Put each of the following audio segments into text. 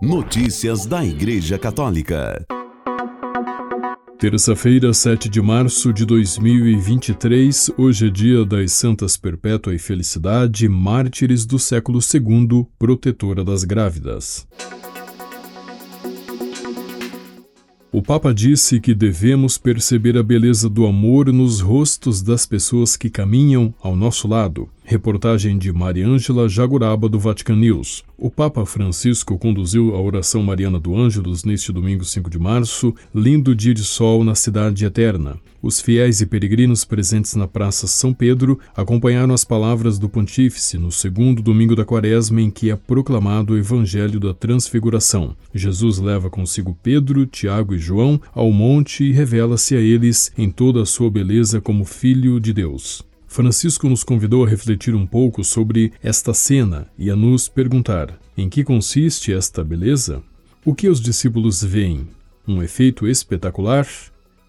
Notícias da Igreja Católica. Terça-feira, 7 de março de 2023, hoje é dia das Santas Perpétua e Felicidade, mártires do século II, protetora das grávidas. O Papa disse que devemos perceber a beleza do amor nos rostos das pessoas que caminham ao nosso lado. Reportagem de Mariângela Jaguraba do Vatican News. O Papa Francisco conduziu a oração mariana do Ângelus neste domingo 5 de março, lindo dia de sol na cidade eterna. Os fiéis e peregrinos presentes na Praça São Pedro acompanharam as palavras do pontífice no segundo domingo da quaresma em que é proclamado o Evangelho da Transfiguração. Jesus leva consigo Pedro, Tiago e João ao monte e revela-se a eles em toda a sua beleza como Filho de Deus. Francisco nos convidou a refletir um pouco sobre esta cena e a nos perguntar: em que consiste esta beleza? O que os discípulos veem? Um efeito espetacular?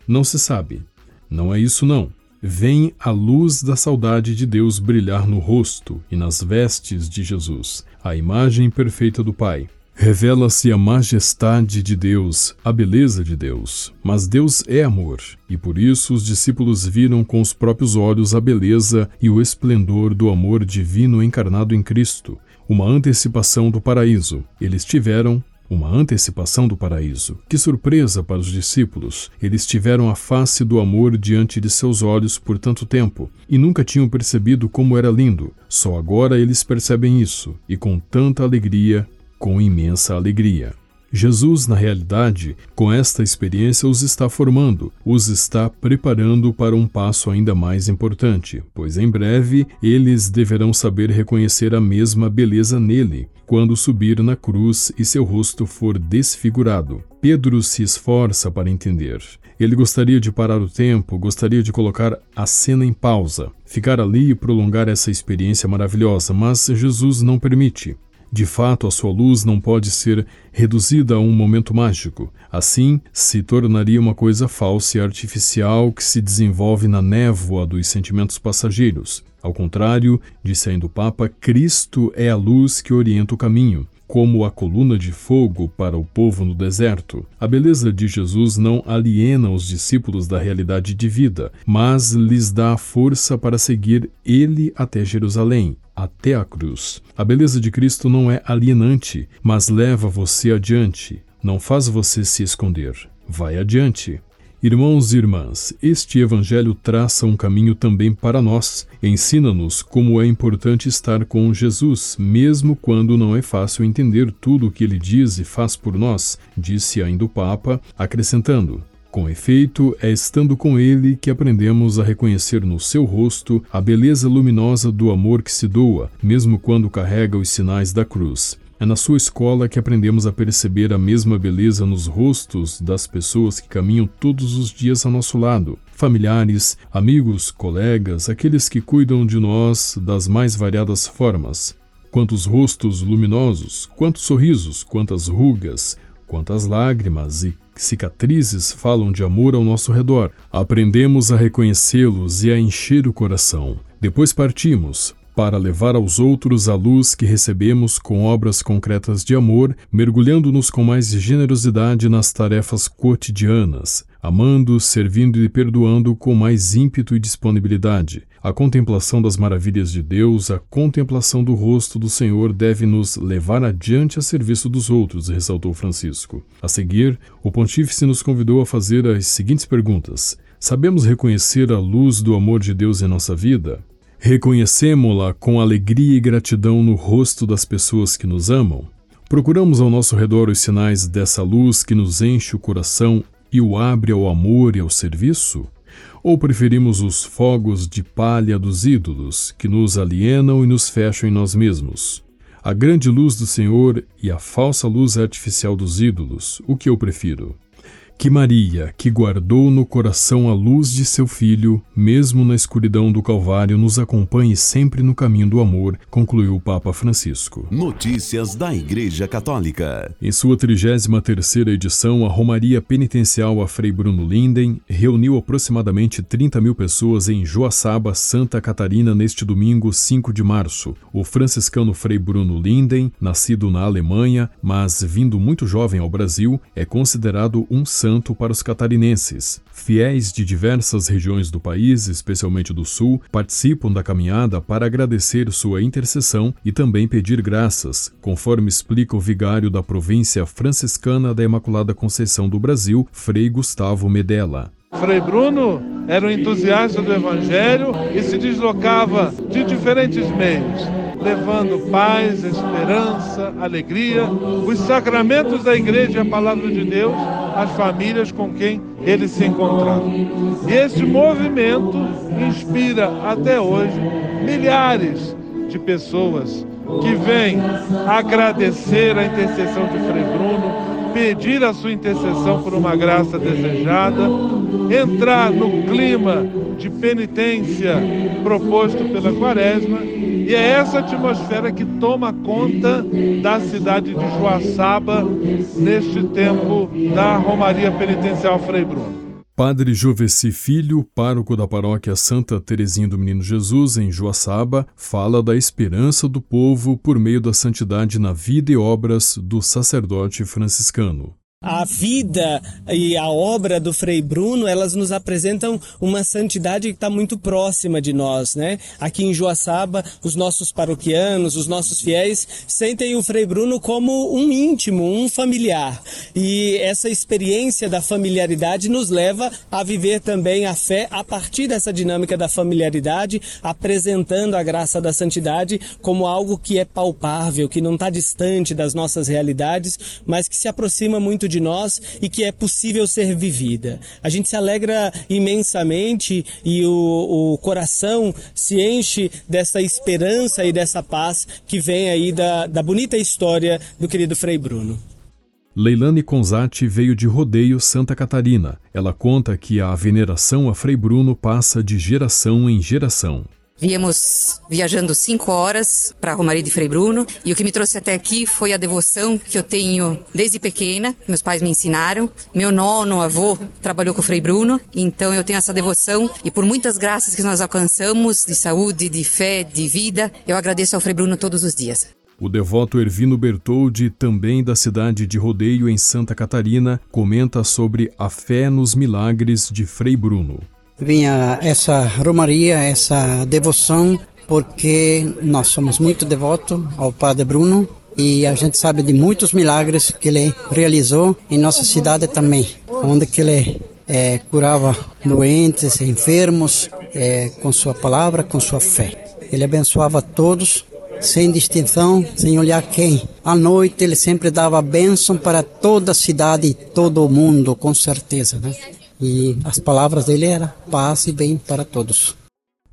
Não se sabe. Não é isso, não. Vem a luz da saudade de Deus brilhar no rosto e nas vestes de Jesus, a imagem perfeita do Pai. Revela-se a majestade de Deus, a beleza de Deus. Mas Deus é amor, e por isso os discípulos viram com os próprios olhos a beleza e o esplendor do amor divino encarnado em Cristo, uma antecipação do paraíso. Eles tiveram uma antecipação do paraíso. Que surpresa para os discípulos! Eles tiveram a face do amor diante de seus olhos por tanto tempo e nunca tinham percebido como era lindo. Só agora eles percebem isso e com tanta alegria com imensa alegria. Jesus, na realidade, com esta experiência, os está formando, os está preparando para um passo ainda mais importante, pois em breve eles deverão saber reconhecer a mesma beleza nele, quando subir na cruz e seu rosto for desfigurado. Pedro se esforça para entender. Ele gostaria de parar o tempo, gostaria de colocar a cena em pausa, ficar ali e prolongar essa experiência maravilhosa, mas Jesus não permite. De fato, a sua luz não pode ser reduzida a um momento mágico. Assim, se tornaria uma coisa falsa e artificial que se desenvolve na névoa dos sentimentos passageiros. Ao contrário, disse ainda o Papa, Cristo é a luz que orienta o caminho como a coluna de fogo para o povo no deserto. A beleza de Jesus não aliena os discípulos da realidade de vida, mas lhes dá força para seguir ele até Jerusalém, até a cruz. A beleza de Cristo não é alienante, mas leva você adiante, não faz você se esconder. Vai adiante. Irmãos e irmãs, este Evangelho traça um caminho também para nós. Ensina-nos como é importante estar com Jesus, mesmo quando não é fácil entender tudo o que ele diz e faz por nós, disse ainda o Papa, acrescentando: com efeito, é estando com ele que aprendemos a reconhecer no seu rosto a beleza luminosa do amor que se doa, mesmo quando carrega os sinais da cruz. É na sua escola que aprendemos a perceber a mesma beleza nos rostos das pessoas que caminham todos os dias ao nosso lado. Familiares, amigos, colegas, aqueles que cuidam de nós das mais variadas formas. Quantos rostos luminosos, quantos sorrisos, quantas rugas, quantas lágrimas e cicatrizes falam de amor ao nosso redor. Aprendemos a reconhecê-los e a encher o coração. Depois partimos, para levar aos outros a luz que recebemos com obras concretas de amor, mergulhando-nos com mais generosidade nas tarefas cotidianas, amando, servindo e perdoando com mais ímpeto e disponibilidade. A contemplação das maravilhas de Deus, a contemplação do rosto do Senhor deve nos levar adiante a serviço dos outros, ressaltou Francisco. A seguir, o pontífice nos convidou a fazer as seguintes perguntas: Sabemos reconhecer a luz do amor de Deus em nossa vida? Reconhecemos-la com alegria e gratidão no rosto das pessoas que nos amam? Procuramos ao nosso redor os sinais dessa luz que nos enche o coração e o abre ao amor e ao serviço? Ou preferimos os fogos de palha dos ídolos que nos alienam e nos fecham em nós mesmos? A grande luz do Senhor e a falsa luz artificial dos ídolos, o que eu prefiro? Que Maria, que guardou no coração a luz de seu Filho, mesmo na escuridão do Calvário, nos acompanhe sempre no caminho do amor, concluiu o Papa Francisco. Notícias da Igreja Católica. Em sua 33 edição, a Romaria Penitencial a Frei Bruno Linden reuniu aproximadamente 30 mil pessoas em Joaçaba, Santa Catarina, neste domingo 5 de março. O franciscano Frei Bruno Linden, nascido na Alemanha, mas vindo muito jovem ao Brasil, é considerado um santo para os catarinenses. Fiéis de diversas regiões do país, especialmente do Sul, participam da caminhada para agradecer sua intercessão e também pedir graças, conforme explica o vigário da província franciscana da Imaculada Conceição do Brasil, Frei Gustavo Medella. Frei Bruno era um entusiasta do Evangelho e se deslocava de diferentes meios, levando paz, esperança, alegria, os sacramentos da Igreja e a palavra de Deus às famílias com quem ele se encontrava. E esse movimento inspira até hoje milhares de pessoas que vêm agradecer a intercessão de Frei Bruno, pedir a sua intercessão por uma graça desejada, entrar no clima de penitência proposto pela Quaresma, e é essa atmosfera que toma conta da cidade de Joaçaba neste tempo da Romaria Penitencial Frei Bruno. Padre Joveci Filho, pároco da paróquia Santa Terezinha do Menino Jesus, em Joaçaba, fala da esperança do povo por meio da santidade na vida e obras do sacerdote franciscano. A vida e a obra do Frei Bruno, elas nos apresentam uma santidade que está muito próxima de nós, né? Aqui em Joaçaba, os nossos paroquianos, os nossos fiéis, sentem o Frei Bruno como um íntimo, um familiar. E essa experiência da familiaridade nos leva a viver também a fé a partir dessa dinâmica da familiaridade, apresentando a graça da santidade como algo que é palpável, que não está distante das nossas realidades, mas que se aproxima muito de nós e que é possível ser vivida. A gente se alegra imensamente e o, o coração se enche dessa esperança e dessa paz que vem aí da, da bonita história do querido Frei Bruno. Leilane Conzati veio de Rodeio, Santa Catarina. Ela conta que a veneração a Frei Bruno passa de geração em geração. Viemos viajando cinco horas para Romaria de Frei Bruno e o que me trouxe até aqui foi a devoção que eu tenho desde pequena, meus pais me ensinaram. Meu nono avô trabalhou com o Frei Bruno, então eu tenho essa devoção e por muitas graças que nós alcançamos de saúde, de fé, de vida, eu agradeço ao Frei Bruno todos os dias. O devoto Ervino Bertoldi, também da cidade de Rodeio, em Santa Catarina, comenta sobre a fé nos milagres de Frei Bruno vinha essa romaria, essa devoção, porque nós somos muito devotos ao Padre Bruno e a gente sabe de muitos milagres que ele realizou em nossa cidade também, onde que ele é, curava doentes, enfermos, é, com sua palavra, com sua fé. Ele abençoava todos sem distinção, sem olhar quem. À noite ele sempre dava bênção para toda a cidade e todo o mundo, com certeza, né? E as palavras dele eram paz e bem para todos.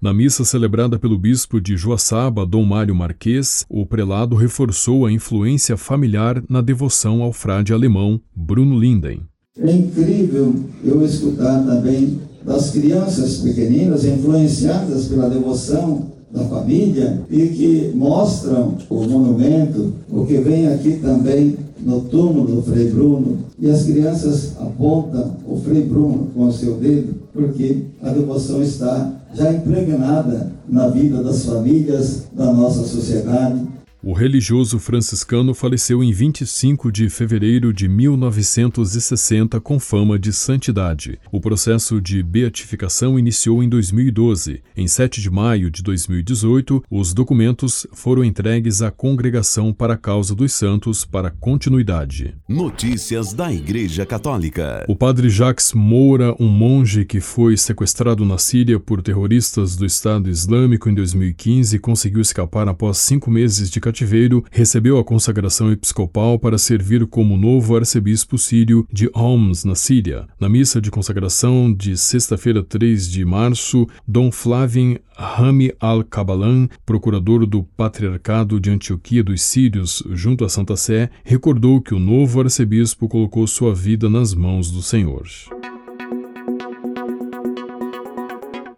Na missa celebrada pelo bispo de Joaçaba, Dom Mário Marques, o prelado reforçou a influência familiar na devoção ao frade alemão Bruno Linden. É incrível eu escutar também das crianças pequeninas influenciadas pela devoção da família e que mostram o monumento, o que vem aqui também no túmulo do Frei Bruno, e as crianças apontam o Frei Bruno com o seu dedo, porque a devoção está já impregnada na vida das famílias, da nossa sociedade, o religioso franciscano faleceu em 25 de fevereiro de 1960 com fama de santidade. O processo de beatificação iniciou em 2012. Em 7 de maio de 2018, os documentos foram entregues à Congregação para a Causa dos Santos para continuidade. Notícias da Igreja Católica. O padre Jacques Moura, um monge que foi sequestrado na Síria por terroristas do Estado Islâmico em 2015, conseguiu escapar após cinco meses de cativeiro cativeiro, recebeu a consagração episcopal para servir como novo arcebispo sírio de Homs, na Síria. Na missa de consagração de sexta-feira, 3 de março, Dom Flavin Rami al-Kabalan, procurador do Patriarcado de Antioquia dos Sírios, junto à Santa Sé, recordou que o novo arcebispo colocou sua vida nas mãos do Senhor.